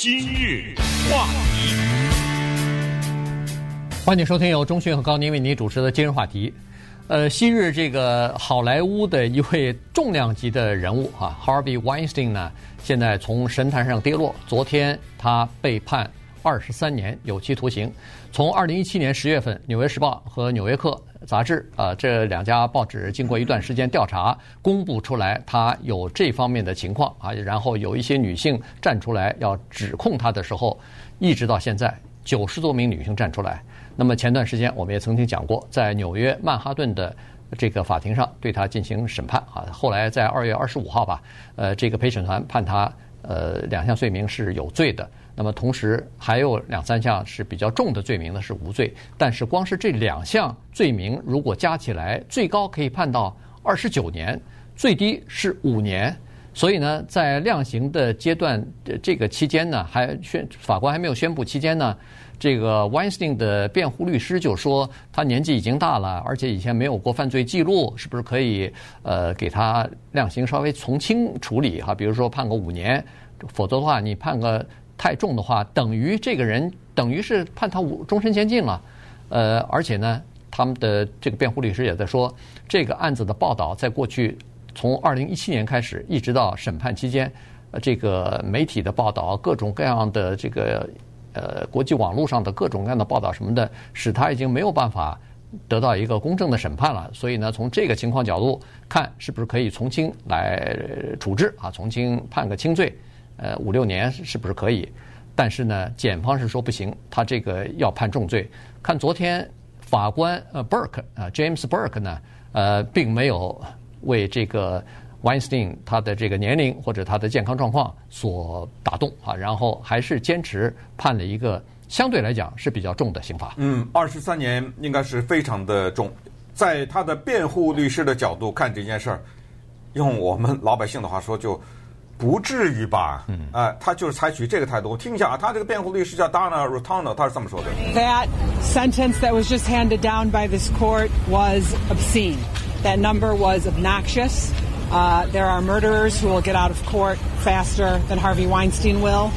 今日话题，欢迎收听由中讯和高宁为您主持的今日话题。呃，昔日这个好莱坞的一位重量级的人物啊，Harvey Weinstein 呢，现在从神坛上跌落。昨天他被判二十三年有期徒刑。从二零一七年十月份，《纽约时报》和《纽约客》杂志啊，这两家报纸经过一段时间调查，公布出来他有这方面的情况啊。然后有一些女性站出来要指控他的时候，一直到现在，九十多名女性站出来。那么前段时间我们也曾经讲过，在纽约曼哈顿的这个法庭上对他进行审判啊。后来在二月二十五号吧，呃，这个陪审团判他呃两项罪名是有罪的。那么同时还有两三项是比较重的罪名呢，是无罪。但是光是这两项罪名，如果加起来，最高可以判到二十九年，最低是五年。所以呢，在量刑的阶段，这个期间呢，还宣法官还没有宣布期间呢。这个 Weinstein 的辩护律师就说，他年纪已经大了，而且以前没有过犯罪记录，是不是可以呃给他量刑稍微从轻处理哈？比如说判个五年，否则的话你判个太重的话，等于这个人等于是判他五终身监禁了。呃，而且呢，他们的这个辩护律师也在说，这个案子的报道在过去从二零一七年开始一直到审判期间，呃，这个媒体的报道各种各样的这个。呃，国际网络上的各种各样的报道什么的，使他已经没有办法得到一个公正的审判了。所以呢，从这个情况角度看，是不是可以从轻来处置啊？从轻判个轻罪，呃，五六年是不是可以？但是呢，检方是说不行，他这个要判重罪。看昨天法官呃 Burke 啊 James Burke 呢，呃，并没有为这个。Weinstein 他的这个年龄或者他的健康状况所打动啊，然后还是坚持判了一个相对来讲是比较重的刑罚。嗯，二十三年应该是非常的重，在他的辩护律师的角度看这件事儿，用我们老百姓的话说，就不至于吧？嗯，啊、呃，他就是采取这个态度。听一下啊，他这个辩护律师叫 Donna Rotunno，他是这么说的：That sentence that was just handed down by this court was obscene. That number was obnoxious. Uh, there are murderers who will get out of court faster than Harvey Weinstein will.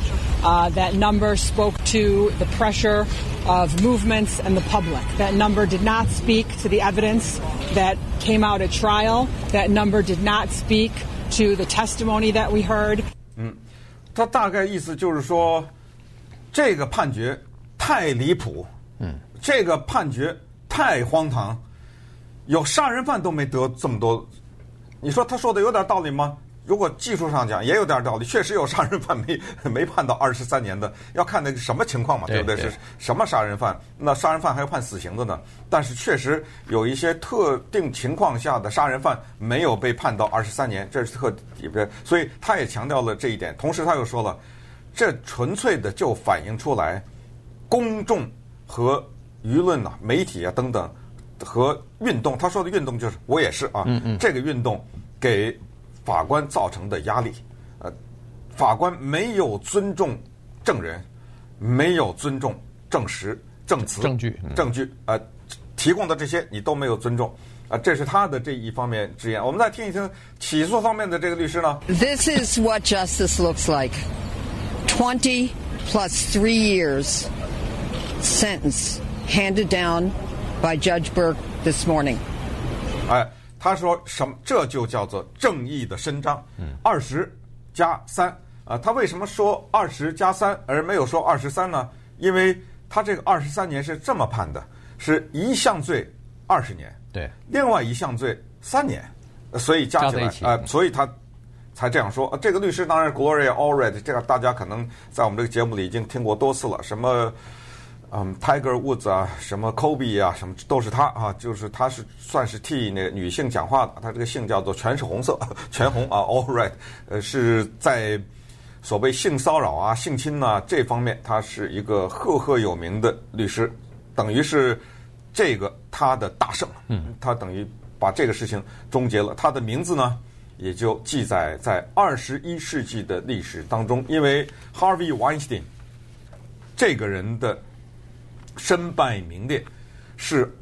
Uh, that number spoke to the pressure of movements and the public. That number did not speak to the evidence that came out at trial. That number did not speak to the testimony that we heard. 嗯，他大概意思就是说，这个判决太离谱，嗯，这个判决太荒唐，有杀人犯都没得这么多。你说他说的有点道理吗？如果技术上讲也有点道理，确实有杀人犯没 没判到二十三年的，要看那个什么情况嘛，对不对？是什么杀人犯？那杀人犯还要判死刑的呢？但是确实有一些特定情况下的杀人犯没有被判到二十三年，这是特对，所以他也强调了这一点。同时他又说了，这纯粹的就反映出来公众和舆论啊、媒体啊等等。和运动，他说的运动就是我也是啊，嗯嗯，这个运动给法官造成的压力，呃，法官没有尊重证人，没有尊重证实、证词、证据、证据，呃，提供的这些你都没有尊重，啊，这是他的这一方面之言。我们再听一听起诉方面的这个律师呢。This is what justice looks like. Twenty plus three years sentence handed down. By Judge Burke this morning，哎，他说什么？这就叫做正义的伸张。嗯，二十加三啊，他为什么说二十加三而没有说二十三呢？因为他这个二十三年是这么判的，是一项罪二十年，对，另外一项罪三年，所以加起来啊、呃，所以他才这样说。这个律师当然 Gloria Allred，这个大家可能在我们这个节目里已经听过多次了，什么？嗯，Tiger Woods 啊，什么 Kobe 啊，什么都是他啊，就是他是算是替那个女性讲话的。他这个姓叫做全是红色，全红啊，All right，呃，是在所谓性骚扰啊、性侵啊这方面，他是一个赫赫有名的律师，等于是这个他的大胜。嗯，他等于把这个事情终结了。他的名字呢，也就记载在二十一世纪的历史当中，因为 Harvey Weinstein 这个人的。身败名裂，是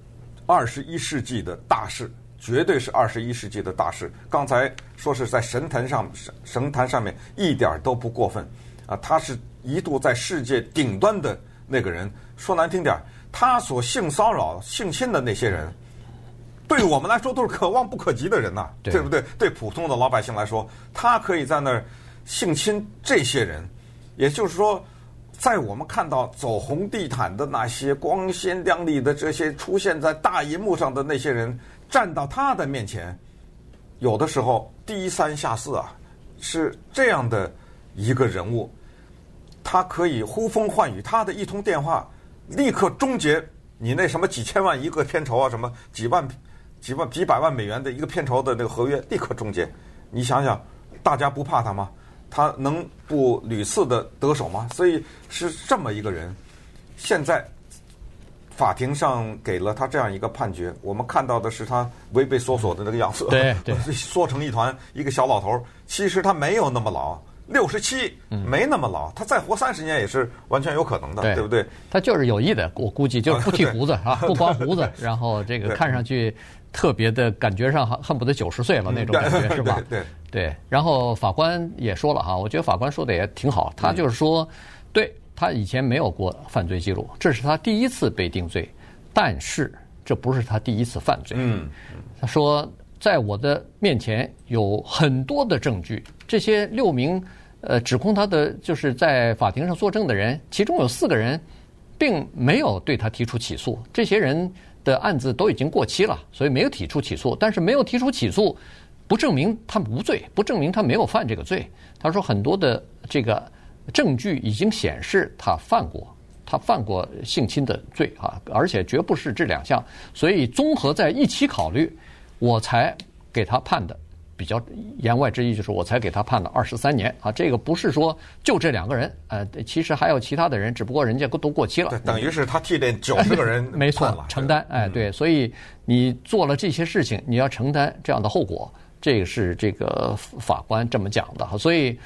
二十一世纪的大事，绝对是二十一世纪的大事。刚才说是在神坛上，神坛上面一点都不过分啊！他是一度在世界顶端的那个人。说难听点儿，他所性骚扰、性侵的那些人，对我们来说都是可望不可及的人呐、对不对？对普通的老百姓来说，他可以在那儿性侵这些人，也就是说，在我们看到走红地毯的那些光鲜亮丽的这些出现在大荧幕上的那些人，站到他的面前，有的时候低三下四啊，是这样的一个人物，他可以呼风唤雨，他的一通电话。立刻终结你那什么几千万一个片酬啊，什么几万、几万、几百万美元的一个片酬的那个合约，立刻终结。你想想，大家不怕他吗？他能不屡次的得手吗？所以是这么一个人。现在法庭上给了他这样一个判决，我们看到的是他畏畏缩缩的那个样子，对 对，缩成一团，一个小老头。其实他没有那么老。六十七，没那么老，他再活三十年也是完全有可能的，对，对不对？他就是有意的，我估计就是不剃胡子啊，不刮胡子，然后这个看上去特别的感觉上恨不得九十岁了那种感觉，是吧？对对，然后法官也说了哈，我觉得法官说的也挺好，他就是说，对他以前没有过犯罪记录，这是他第一次被定罪，但是这不是他第一次犯罪。嗯，他说在我的面前有很多的证据，这些六名。呃，指控他的就是在法庭上作证的人，其中有四个人，并没有对他提出起诉。这些人的案子都已经过期了，所以没有提出起诉。但是没有提出起诉，不证明他无罪，不证明他没有犯这个罪。他说很多的这个证据已经显示他犯过，他犯过性侵的罪啊，而且绝不是这两项。所以综合在一起考虑，我才给他判的。比较言外之意就是，我才给他判了二十三年啊！这个不是说就这两个人，呃，其实还有其他的人，只不过人家都过期了。对，等于是他替这九十个人 没错，承担。哎，对，所以你做了这些事情，你要承担这样的后果，这个是这个法官这么讲的。所以，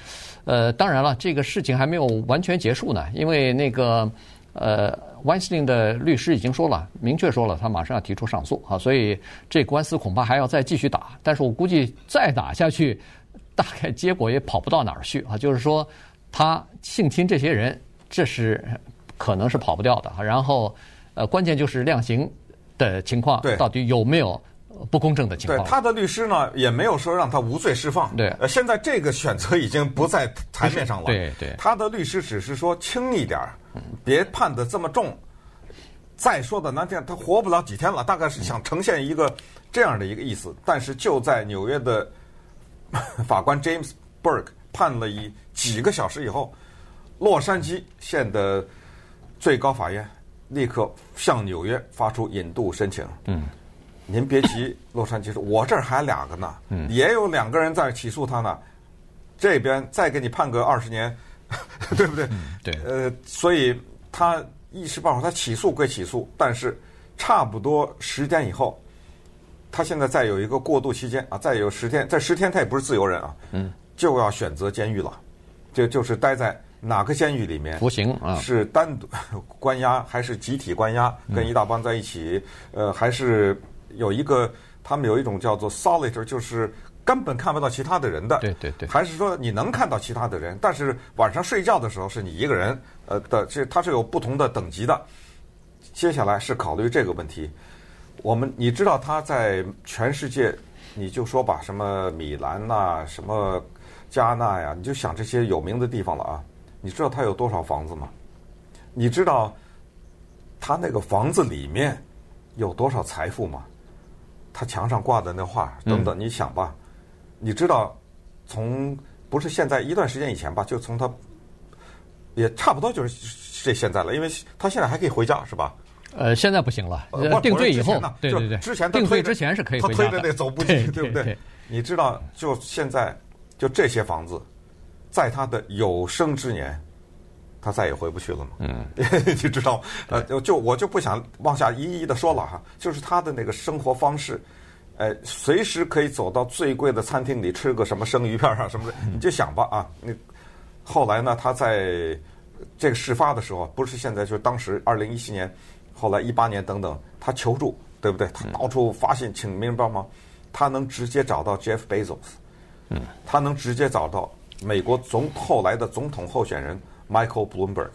呃，当然了，这个事情还没有完全结束呢，因为那个。呃，Weinstein 的律师已经说了，明确说了，他马上要提出上诉啊，所以这官司恐怕还要再继续打。但是我估计再打下去，大概结果也跑不到哪儿去啊。就是说，他性侵这些人，这是可能是跑不掉的。然后，呃，关键就是量刑的情况，到底有没有不公正的情况？对，他的律师呢，也没有说让他无罪释放。对，呃，现在这个选择已经不在台面上了。对对，他的律师只是说轻一点儿。别判的这么重，再说的难听，他活不了几天了。大概是想呈现一个这样的一个意思。但是就在纽约的法官 James Burke 判了一几个小时以后，洛杉矶县的最高法院立刻向纽约发出引渡申请。嗯，您别急，洛杉矶说，我这儿还两个呢，也有两个人在起诉他呢。这边再给你判个二十年。对不对？嗯、对。呃，所以他一时半会儿他起诉归起诉，但是差不多十天以后，他现在再有一个过渡期间啊，再有十天，这十天他也不是自由人啊，嗯，就要选择监狱了，就就是待在哪个监狱里面服刑啊？是单独 关押还是集体关押？跟一大帮在一起？呃，还是有一个他们有一种叫做 solitary，就是。根本看不到其他的人的，对对对，还是说你能看到其他的人，但是晚上睡觉的时候是你一个人，呃的，这它是有不同的等级的。接下来是考虑这个问题，我们你知道他在全世界，你就说吧，什么米兰呐，什么加纳呀，你就想这些有名的地方了啊。你知道他有多少房子吗？你知道他那个房子里面有多少财富吗？他墙上挂的那画等等，你想吧。你知道，从不是现在一段时间以前吧，就从他也差不多就是这现在了，因为他现在还可以回家，是吧？呃，现在不行了，定罪以后，对对对，之前定罪之前是可以回家的，他推着那走步机，对不对？你知道，就现在就这些房子，在他的有生之年，他再也回不去了嘛？嗯，你知道，呃，就就我就不想往下一一的说了哈，就是他的那个生活方式。呃，随时可以走到最贵的餐厅里吃个什么生鱼片啊什么的，你就想吧啊。那后来呢，他在这个事发的时候，不是现在，就是当时二零一七年，后来一八年等等，他求助，对不对？他到处发信请别人帮忙，他能直接找到 Jeff Bezos，嗯，他能直接找到美国总后来的总统候选人 Michael Bloomberg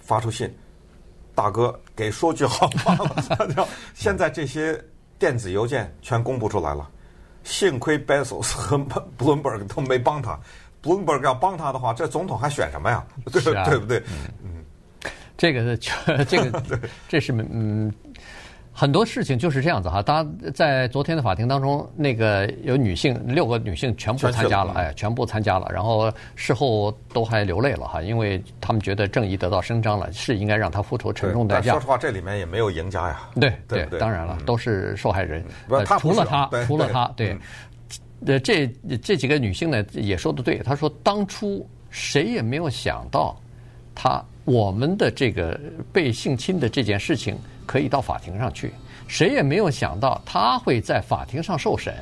发出信，大哥给说句好话了。现在这些电子邮件全公布出来了，幸亏 Bezos 和 Bloomberg 都没帮他。Bloomberg 要帮他的话，这总统还选什么呀？对、啊、对不对？嗯，这个这这个 这是嗯。很多事情就是这样子哈，当然在昨天的法庭当中，那个有女性六个女性全部参加了，哎，全部参加了，然后事后都还流泪了哈，因为他们觉得正义得到伸张了，是应该让他付出沉重代价。说实话，这里面也没有赢家呀。对对，对，当然了，都是受害人。嗯、除了他，除了他，对，呃，这这几个女性呢也说的对，她说当初谁也没有想到，她我们的这个被性侵的这件事情。可以到法庭上去，谁也没有想到他会在法庭上受审。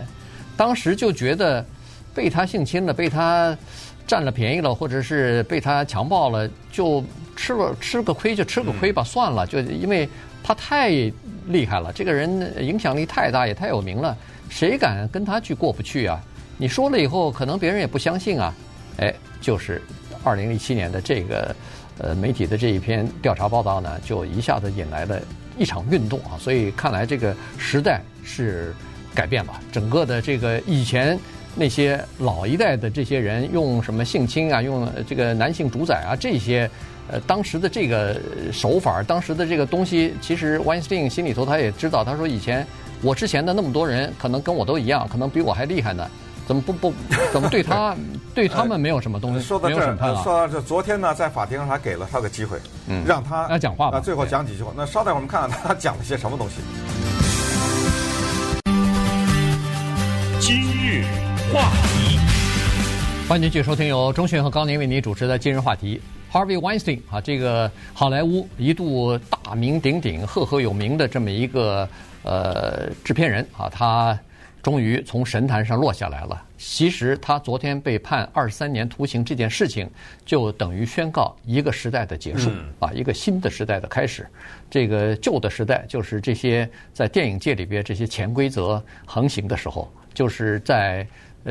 当时就觉得被他性侵了，被他占了便宜了，或者是被他强暴了，就吃了吃个亏就吃个亏吧，算了。就因为他太厉害了，这个人影响力太大，也太有名了，谁敢跟他去过不去啊？你说了以后，可能别人也不相信啊。哎，就是二零一七年的这个呃媒体的这一篇调查报道呢，就一下子引来了。一场运动啊，所以看来这个时代是改变了。整个的这个以前那些老一代的这些人用什么性侵啊，用这个男性主宰啊这些，呃，当时的这个手法，当时的这个东西，其实 Weinstein 心里头他也知道。他说以前我之前的那么多人，可能跟我都一样，可能比我还厉害呢。怎么不不怎么对他 对他们没有什么东西？说到这儿，说到这，昨天呢，在法庭上还给了他个机会，嗯，让他讲话吧。最后讲几句话。那稍待我们看看他讲了些什么东西。今日话题，欢迎继续收听由钟迅和高宁为您主持的今日话题。Harvey Weinstein 啊，这个好莱坞一度大名鼎鼎、赫赫有名的这么一个呃制片人啊，他。终于从神坛上落下来了。其实他昨天被判二十三年徒刑这件事情，就等于宣告一个时代的结束啊，一个新的时代的开始。这个旧的时代就是这些在电影界里边这些潜规则横行的时候，就是在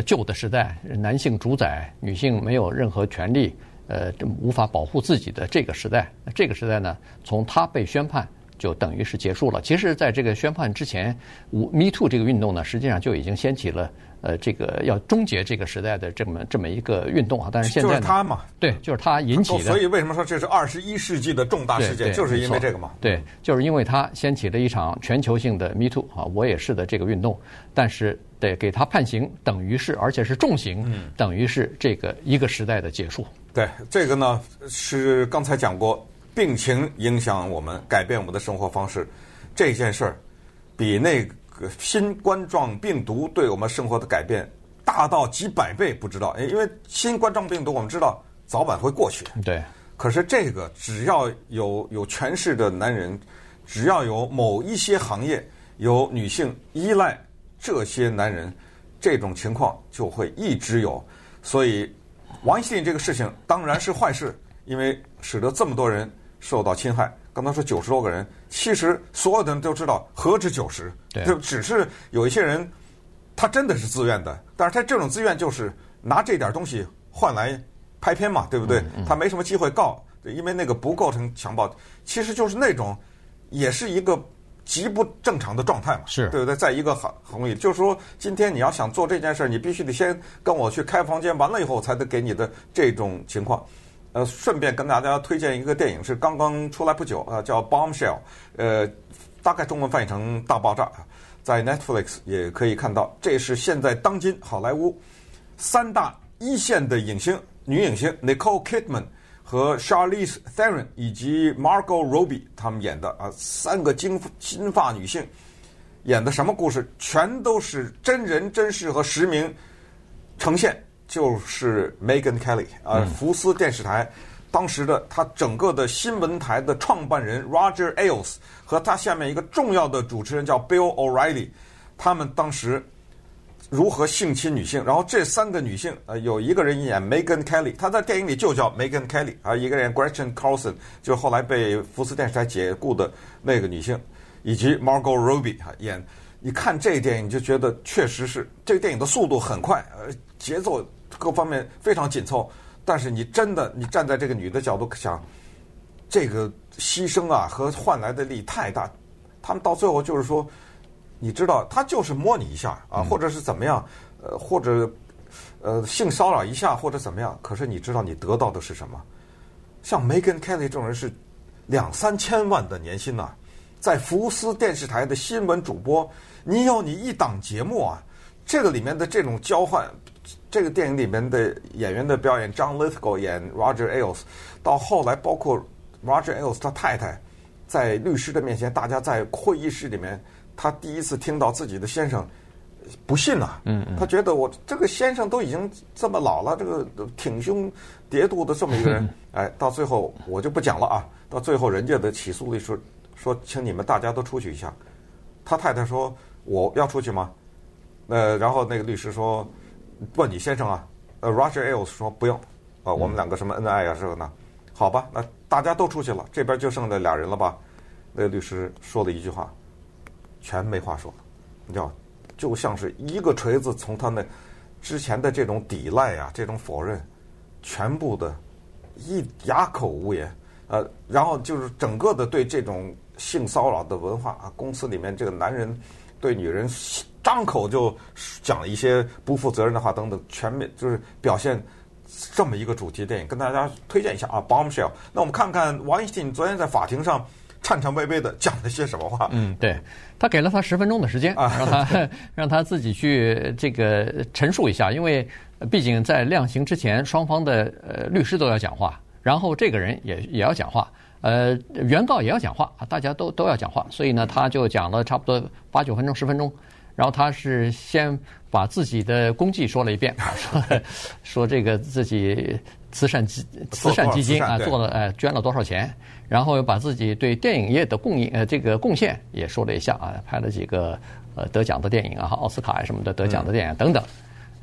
旧的时代，男性主宰，女性没有任何权利，呃，无法保护自己的这个时代。这个时代呢，从他被宣判。就等于是结束了。其实，在这个宣判之前，Me Too 这个运动呢，实际上就已经掀起了呃，这个要终结这个时代的这么这么一个运动啊。但是现在就是他嘛，对，就是他引起的。所以为什么说这是二十一世纪的重大事件？就是因为这个嘛。对，就是因为他掀起了一场全球性的 Me Too 啊，我也是的这个运动。但是得给他判刑，等于是而且是重刑，等于是这个一个时代的结束。对，这个呢是刚才讲过。病情影响我们，改变我们的生活方式，这件事儿比那个新冠状病毒对我们生活的改变大到几百倍，不知道。因为新冠状病毒我们知道早晚会过去，对。可是这个只要有有权势的男人，只要有某一些行业有女性依赖这些男人，这种情况就会一直有。所以，王信这个事情当然是坏事，因为使得这么多人。受到侵害，刚才说九十多个人，其实所有的人都知道何止九十，就只是有一些人，他真的是自愿的，但是他这种自愿就是拿这点东西换来拍片嘛，对不对？他没什么机会告，因为那个不构成强暴，其实就是那种，也是一个极不正常的状态嘛，是。对不对？在一个行行业，就是说今天你要想做这件事，你必须得先跟我去开房间，完了以后才能给你的这种情况。呃，顺便跟大家推荐一个电影，是刚刚出来不久，呃，叫《Bombshell》，呃，大概中文翻译成《大爆炸》，在 Netflix 也可以看到。这是现在当今好莱坞三大一线的影星，女影星 Nicole Kidman 和 Charlize Theron 以及 Margot Robbie 他们演的啊，三个金金发女性演的什么故事？全都是真人真事和实名呈现。就是 Megan Kelly 啊，福斯电视台当时的他整个的新闻台的创办人 Roger Ailes 和他下面一个重要的主持人叫 Bill O'Reilly，他们当时如何性侵女性？然后这三个女性呃，有一个人演 Megan Kelly，她在电影里就叫 Megan Kelly 啊，一个人 Gretchen Carlson，就后来被福斯电视台解雇的那个女性，以及 Margot Robbie 啊演。你看这电影你就觉得确实是这个电影的速度很快，呃，节奏各方面非常紧凑，但是你真的，你站在这个女的角度想，这个牺牲啊和换来的利益太大，他们到最后就是说，你知道，他就是摸你一下啊，或者是怎么样，呃，或者呃性骚扰一下或者怎么样，可是你知道你得到的是什么？像 Megyn Kelly 这种人是两三千万的年薪呐、啊，在福斯电视台的新闻主播，你有你一档节目啊，这个里面的这种交换。这个电影里面的演员的表演，John Lithgow 演 Roger Ailes，到后来包括 Roger Ailes 他太太，在律师的面前，大家在会议室里面，他第一次听到自己的先生不信呐、啊，嗯，他觉得我这个先生都已经这么老了，这个挺胸叠肚的这么一个人，哎，到最后我就不讲了啊，到最后人家的起诉律师说，请你们大家都出去一下，他太太说我要出去吗？呃，然后那个律师说。问你先生啊，呃，Roger Ailes 说不用，啊，我们两个什么恩爱啊，这个呢？好吧，那大家都出去了，这边就剩那俩人了吧？那个律师说了一句话，全没话说了，你知道，就像是一个锤子从他那之前的这种抵赖啊，这种否认，全部的一哑口无言。呃，然后就是整个的对这种性骚扰的文化啊，公司里面这个男人对女人。张口就讲了一些不负责任的话，等等，全面就是表现这么一个主题电影，跟大家推荐一下啊，《Bombshell》。那我们看看 Weinstein 昨天在法庭上颤颤巍巍的讲了些什么话？嗯，对，他给了他十分钟的时间，让他 让他自己去这个陈述一下，因为毕竟在量刑之前，双方的呃律师都要讲话，然后这个人也也要讲话，呃，原告也要讲话啊，大家都都要讲话，所以呢，他就讲了差不多八九分钟、十分钟。然后他是先把自己的功绩说了一遍，说说这个自己慈善基慈善基金啊做了呃捐了多少钱，然后又把自己对电影业的供应呃这个贡献也说了一下啊，拍了几个呃得奖的电影啊，奥斯卡什么的得奖的电影等等。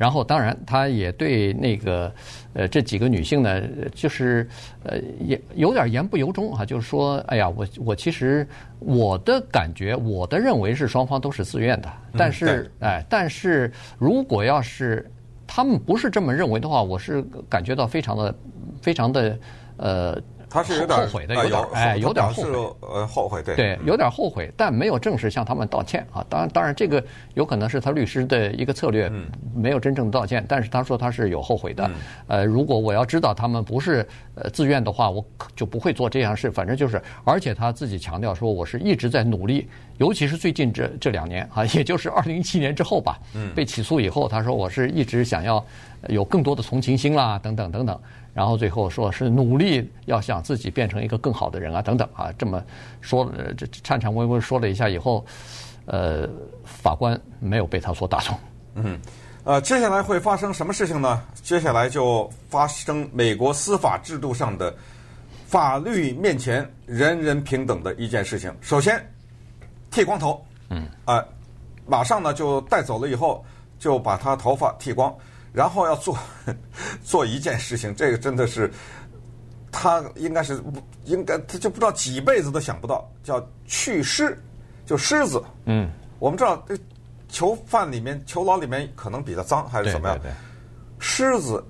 然后，当然，他也对那个呃这几个女性呢，就是呃也有点言不由衷啊，就是说，哎呀，我我其实我的感觉，我的认为是双方都是自愿的，但是哎，但是如果要是他们不是这么认为的话，我是感觉到非常的非常的呃。他是有点后悔的，有点哎，有点后悔，呃，后悔对，对，有点后悔，但没有正式向他们道歉啊。当然，当然，这个有可能是他律师的一个策略，没有真正道歉。但是他说他是有后悔的。呃，如果我要知道他们不是呃自愿的话，我就不会做这样事。反正就是，而且他自己强调说，我是一直在努力，尤其是最近这这两年啊，也就是二零一七年之后吧，被起诉以后，他说我是一直想要有更多的同情心啦，等等等等。然后最后说是努力要想自己变成一个更好的人啊，等等啊，这么说了这颤颤巍巍说了一下以后，呃，法官没有被他所打动。嗯，呃，接下来会发生什么事情呢？接下来就发生美国司法制度上的法律面前人人平等的一件事情。首先，剃光头，嗯，啊、呃，马上呢就带走了以后就把他头发剃光。然后要做 做一件事情，这个真的是他应该是应该他就不知道几辈子都想不到，叫去狮，就狮子。嗯，我们知道这囚犯里面、囚牢里面可能比较脏，还是怎么样？狮子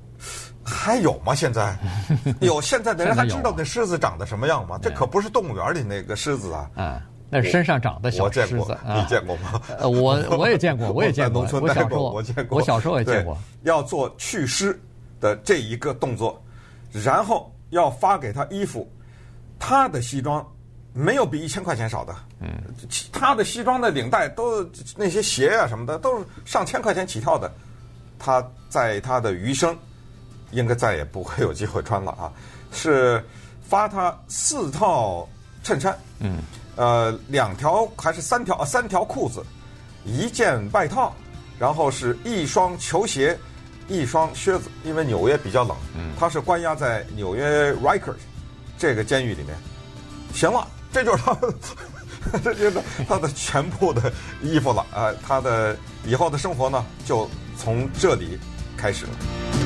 还有吗？现在 有？现在的人还知道那狮子长得什么样吗？这可不是动物园里那个狮子啊。嗯。那是身上长的小虱子，你见过吗？呃，我我也见过，我也见过。我小时候我见过，我小时候也见过。要做去湿的这一个动作，然后要发给他衣服，他的西装没有比一千块钱少的。嗯，他的西装的领带都那些鞋啊什么的都是上千块钱起跳的。他在他的余生应该再也不会有机会穿了啊！是发他四套衬衫。嗯。呃，两条还是三条啊？三条裤子，一件外套，然后是一双球鞋，一双靴子。因为纽约比较冷，嗯，他是关押在纽约 Rikers 这个监狱里面。行了，这就是他，这就是他的全部的衣服了啊！他的以后的生活呢，就从这里开始了。